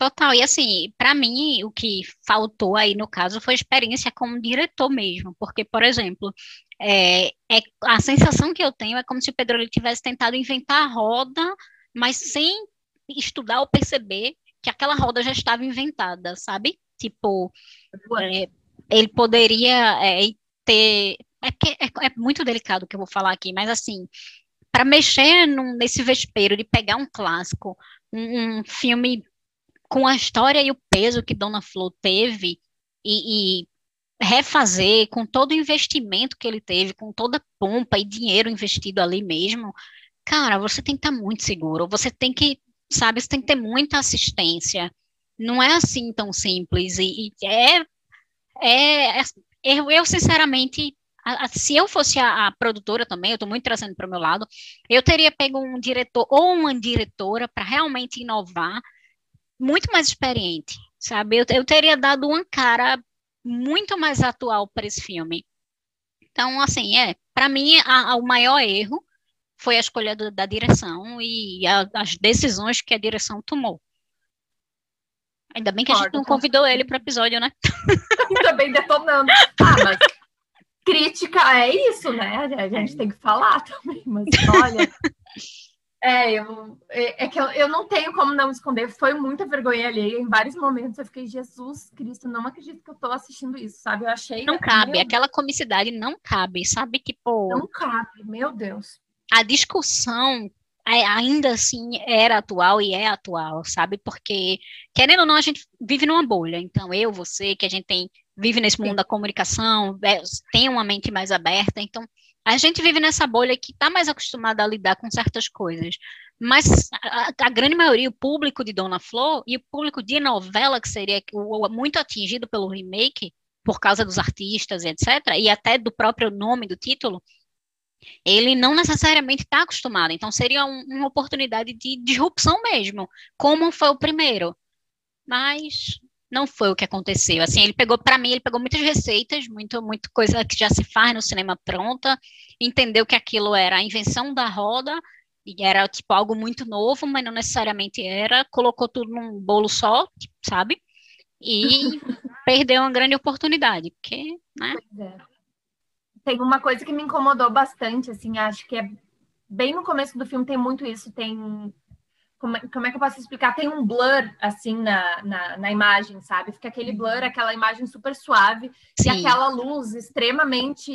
Total, e assim, para mim, o que faltou aí no caso foi experiência como diretor mesmo, porque, por exemplo, é, é, a sensação que eu tenho é como se o Pedro ele tivesse tentado inventar a roda, mas sem estudar ou perceber que aquela roda já estava inventada, sabe? Tipo, é, ele poderia é, ter. É, que é, é muito delicado o que eu vou falar aqui, mas assim, para mexer num, nesse vespeiro de pegar um clássico, um, um filme com a história e o peso que Dona Flor teve e, e refazer com todo o investimento que ele teve, com toda a pompa e dinheiro investido ali mesmo, cara, você tem que estar muito seguro, você tem que, sabe, você tem que ter muita assistência. Não é assim tão simples e, e é, é, é eu, eu sinceramente se eu fosse a, a produtora também, eu estou muito trazendo para o meu lado, eu teria pego um diretor ou uma diretora para realmente inovar, muito mais experiente, sabe? Eu, eu teria dado uma cara muito mais atual para esse filme. Então, assim, é, para mim, a, o maior erro foi a escolha do, da direção e as decisões que a direção tomou. Ainda bem que a gente não convidou ele para o episódio, né? Ainda bem detonando. Ah, mas crítica é isso, né? A gente tem que falar também, mas olha. É, eu, é, é que eu, eu não tenho como não esconder. Foi muita vergonha alheia. Em vários momentos eu fiquei, Jesus Cristo, não acredito que eu tô assistindo isso, sabe? Eu achei. Não cabe, meu... aquela comicidade não cabe, sabe? Tipo. Não cabe, meu Deus. A discussão é, ainda assim era atual e é atual, sabe? Porque, querendo ou não, a gente vive numa bolha. Então, eu, você, que a gente tem vive nesse mundo da comunicação, é, tem uma mente mais aberta, então a gente vive nessa bolha que está mais acostumada a lidar com certas coisas. Mas a, a, grande maioria, o público de Dona Flor e o público de novela, que seria muito atingido pelo remake, por causa dos artistas, etc., e até do próprio nome do título, ele não necessariamente está acostumado. Então, seria um, uma oportunidade de disrupção mesmo, como foi o primeiro. Mas não foi o que aconteceu. Assim, ele pegou, para mim, ele pegou muitas receitas, muito, muito coisa que já se faz no cinema pronta, entendeu que aquilo era a invenção da roda, e era, tipo, algo muito novo, mas não necessariamente era, colocou tudo num bolo só, sabe? E perdeu uma grande oportunidade, porque, né? É. Tem uma coisa que me incomodou bastante, assim, acho que é bem no começo do filme tem muito isso, tem como, é, como é que eu posso explicar? Tem um blur, assim, na, na, na imagem, sabe? Fica aquele blur, aquela imagem super suave, Sim. e aquela luz extremamente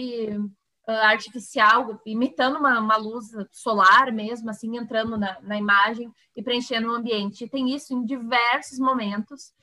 uh, artificial, imitando uma, uma luz solar mesmo, assim, entrando na, na imagem e preenchendo o ambiente. E tem isso em diversos momentos,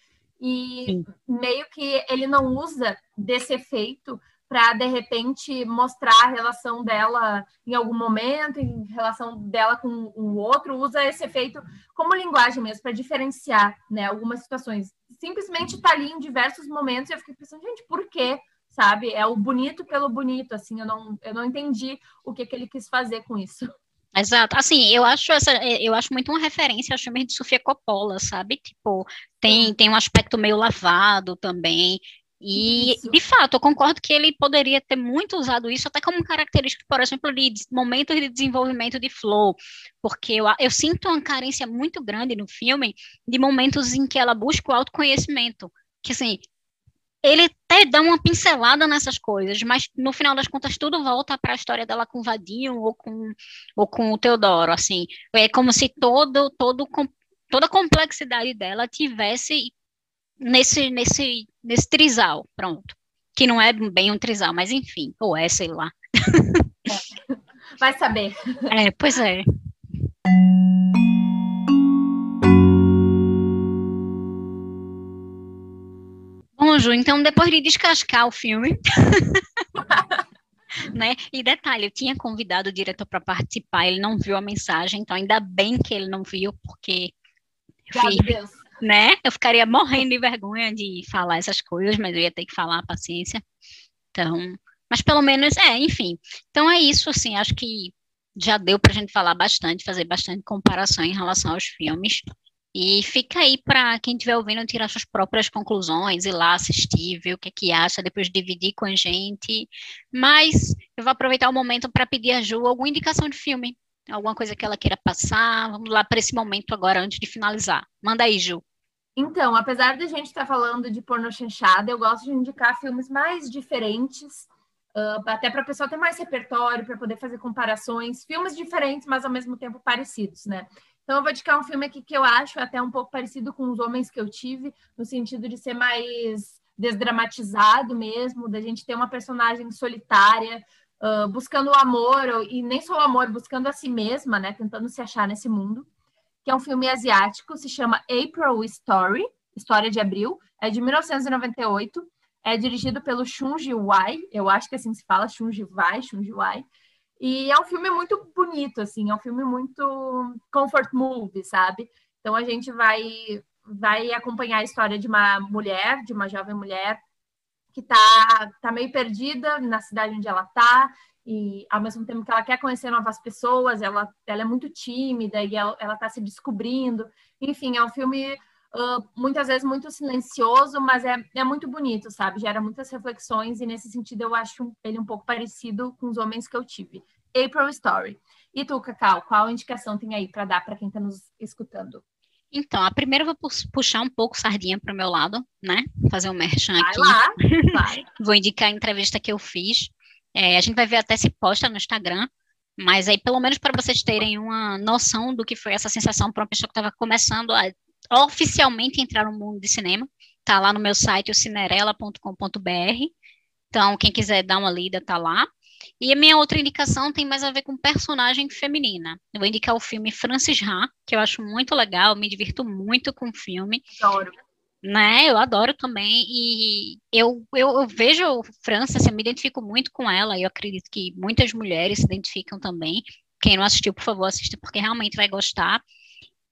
e Sim. meio que ele não usa desse efeito para de repente mostrar a relação dela em algum momento, em relação dela com o outro, usa esse efeito como linguagem mesmo para diferenciar, né, algumas situações. Simplesmente está ali em diversos momentos e eu fiquei pensando, gente, por quê? Sabe? É o bonito pelo bonito, assim, eu não, eu não entendi o que, que ele quis fazer com isso. Exato. Assim, eu acho essa, eu acho muito uma referência ao filme de Sofia Coppola, sabe? Tipo, tem, tem um aspecto meio lavado também. E, isso. de fato, eu concordo que ele poderia ter muito usado isso até como característica, por exemplo, de momentos de desenvolvimento de flow, porque eu, eu sinto uma carência muito grande no filme de momentos em que ela busca o autoconhecimento, que assim, ele até dá uma pincelada nessas coisas, mas no final das contas tudo volta para a história dela com o Vadinho ou com, ou com o Teodoro, assim, é como se todo, todo, toda a complexidade dela tivesse nesse, nesse, nesse trisal, pronto. Que não é bem um trisal, mas enfim, ou é, sei lá. Vai saber. É, pois é. Bom, Ju, então depois de descascar o filme, né? E detalhe, eu tinha convidado o diretor para participar, ele não viu a mensagem, então ainda bem que ele não viu, porque Graças Deus né? Eu ficaria morrendo de vergonha de falar essas coisas, mas eu ia ter que falar, paciência. Então, mas pelo menos, é, enfim. Então é isso, assim, acho que já deu para a gente falar bastante, fazer bastante comparação em relação aos filmes. E fica aí para quem estiver ouvindo tirar suas próprias conclusões, ir lá assistir, ver o que, é que acha, depois dividir com a gente. Mas eu vou aproveitar o momento para pedir a Ju alguma indicação de filme, alguma coisa que ela queira passar. Vamos lá para esse momento agora, antes de finalizar. Manda aí, Ju. Então, apesar de a gente estar tá falando de porno chanchada, eu gosto de indicar filmes mais diferentes, uh, até para a pessoa ter mais repertório, para poder fazer comparações, filmes diferentes, mas ao mesmo tempo parecidos, né? Então, eu vou indicar um filme aqui que eu acho até um pouco parecido com os homens que eu tive, no sentido de ser mais desdramatizado mesmo, da gente ter uma personagem solitária, uh, buscando o amor, e nem só o amor, buscando a si mesma, né? Tentando se achar nesse mundo que é um filme asiático, se chama April Story, História de Abril, é de 1998, é dirigido pelo Shunji Wai, eu acho que assim se fala, Shunji Wai, Shunji Wai, e é um filme muito bonito, assim, é um filme muito comfort movie, sabe? Então a gente vai vai acompanhar a história de uma mulher, de uma jovem mulher que tá, tá meio perdida na cidade onde ela tá, e ao mesmo tempo que ela quer conhecer novas pessoas, ela, ela é muito tímida e ela, ela tá se descobrindo. Enfim, é um filme uh, muitas vezes muito silencioso, mas é, é muito bonito, sabe? Gera muitas reflexões e nesse sentido eu acho ele um pouco parecido com os homens que eu tive. April Story. E tu, Cacau, qual indicação tem aí para dar para quem está nos escutando? Então, a primeira eu vou puxar um pouco sardinha para o meu lado, né? Fazer um merchan vai aqui. Lá, vai. vou indicar a entrevista que eu fiz. É, a gente vai ver até se posta no Instagram, mas aí, pelo menos para vocês terem uma noção do que foi essa sensação para uma pessoa que estava começando a oficialmente entrar no mundo de cinema. Tá lá no meu site, o cinerela.com.br. Então, quem quiser dar uma lida, tá lá. E a minha outra indicação tem mais a ver com personagem feminina. Eu vou indicar o filme Francis Ha, que eu acho muito legal, me divirto muito com o filme. Adoro. Né, eu adoro também, e eu, eu, eu vejo França, assim, eu me identifico muito com ela, e eu acredito que muitas mulheres se identificam também. Quem não assistiu, por favor, assista, porque realmente vai gostar.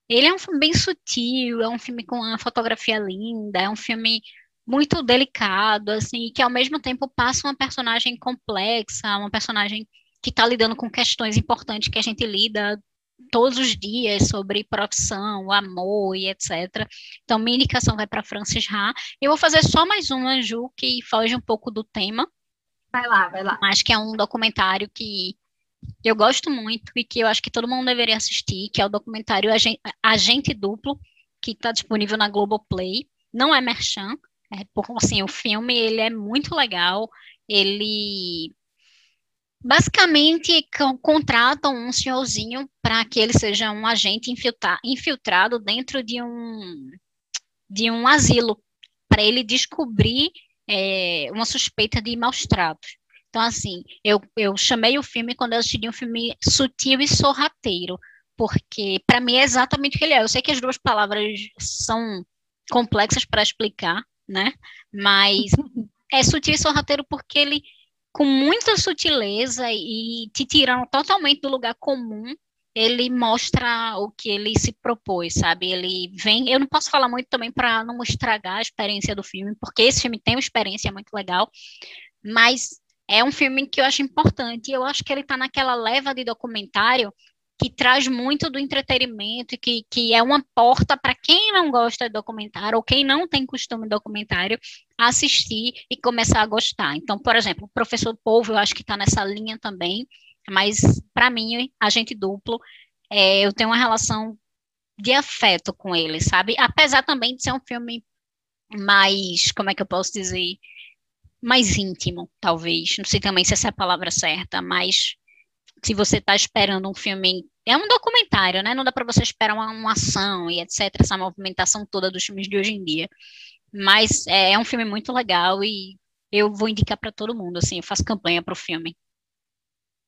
Ele é um filme bem sutil, é um filme com uma fotografia linda, é um filme muito delicado, assim, que ao mesmo tempo passa uma personagem complexa, uma personagem que está lidando com questões importantes que a gente lida todos os dias sobre profissão, amor e etc. Então, minha indicação vai para Francis Ha. Eu vou fazer só mais uma, Ju, que foge um pouco do tema. Vai lá, vai lá. Mas que é um documentário que eu gosto muito e que eu acho que todo mundo deveria assistir, que é o documentário Agente Duplo, que está disponível na Globoplay. Não é merchan, é, assim, o filme ele é muito legal, ele basicamente contratam um senhorzinho para que ele seja um agente infiltrado dentro de um de um asilo para ele descobrir é, uma suspeita de maus tratos. Então, assim, eu, eu chamei o filme quando eu assisti um filme sutil e sorrateiro, porque para mim é exatamente o que ele é. Eu sei que as duas palavras são complexas para explicar, né? Mas é sutil e sorrateiro porque ele, com muita sutileza e te tirando totalmente do lugar comum, ele mostra o que ele se propôs, sabe? Ele vem. Eu não posso falar muito também para não estragar a experiência do filme, porque esse filme tem uma experiência muito legal, mas é um filme que eu acho importante. Eu acho que ele está naquela leva de documentário que traz muito do entretenimento, que, que é uma porta para quem não gosta de documentário ou quem não tem costume de documentário assistir e começar a gostar. Então, por exemplo, o Professor Polvo, eu acho que está nessa linha também, mas para mim, Agente Duplo, é, eu tenho uma relação de afeto com ele, sabe? Apesar também de ser um filme mais, como é que eu posso dizer, mais íntimo, talvez. Não sei também se essa é a palavra certa, mas se você está esperando um filme. É um documentário, né? Não dá para você esperar uma, uma, ação e etc., essa movimentação toda dos filmes de hoje em dia. Mas é, é um filme muito legal e eu vou indicar para todo mundo, assim, eu faço campanha para o filme.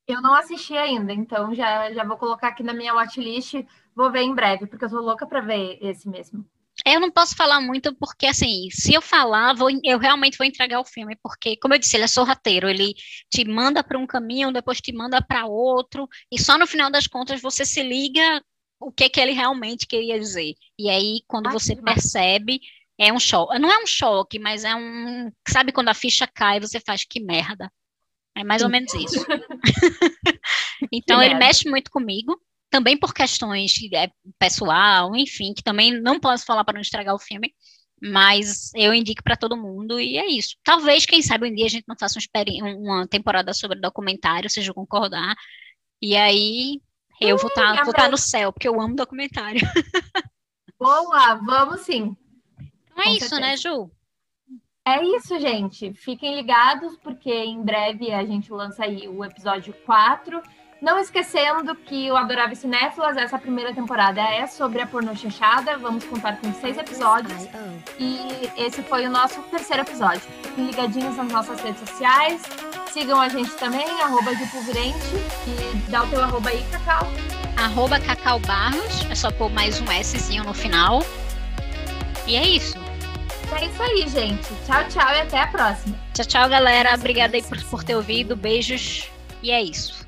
Eu não assisti ainda, então já, já vou colocar aqui na minha watchlist, vou ver em breve, porque eu tô louca para ver esse mesmo. Eu não posso falar muito porque, assim, se eu falar, vou, eu realmente vou entregar o filme, porque, como eu disse, ele é sorrateiro, ele te manda para um caminho, depois te manda para outro, e só no final das contas você se liga o que, que ele realmente queria dizer. E aí, quando ah, você percebe, é um choque. Não é um choque, mas é um. Sabe quando a ficha cai, você faz que merda. É mais ou menos isso. então, ele mexe muito comigo também por questões é, pessoal, enfim, que também não posso falar para não estragar o filme, mas eu indico para todo mundo e é isso. Talvez, quem sabe, um dia a gente não faça um uma temporada sobre documentário, se eu concordar, e aí eu vou estar tá, tá no céu, porque eu amo documentário. Boa, vamos sim. Então é Com isso, certeza. né, Ju? É isso, gente. Fiquem ligados, porque em breve a gente lança aí o episódio 4 não esquecendo que o Adorável Cinéfilas, essa primeira temporada é sobre a pornô chanchada. Vamos contar com seis episódios. E esse foi o nosso terceiro episódio. Fiquem ligadinhos nas nossas redes sociais. Sigam a gente também, arroba de Pulvirente. E dá o teu arroba aí, Cacau. arroba Cacau Barros. É só pôr mais um Szinho no final. E é isso. É isso aí, gente. Tchau, tchau e até a próxima. Tchau, tchau, galera. Obrigada aí por, por ter ouvido. Beijos. E é isso.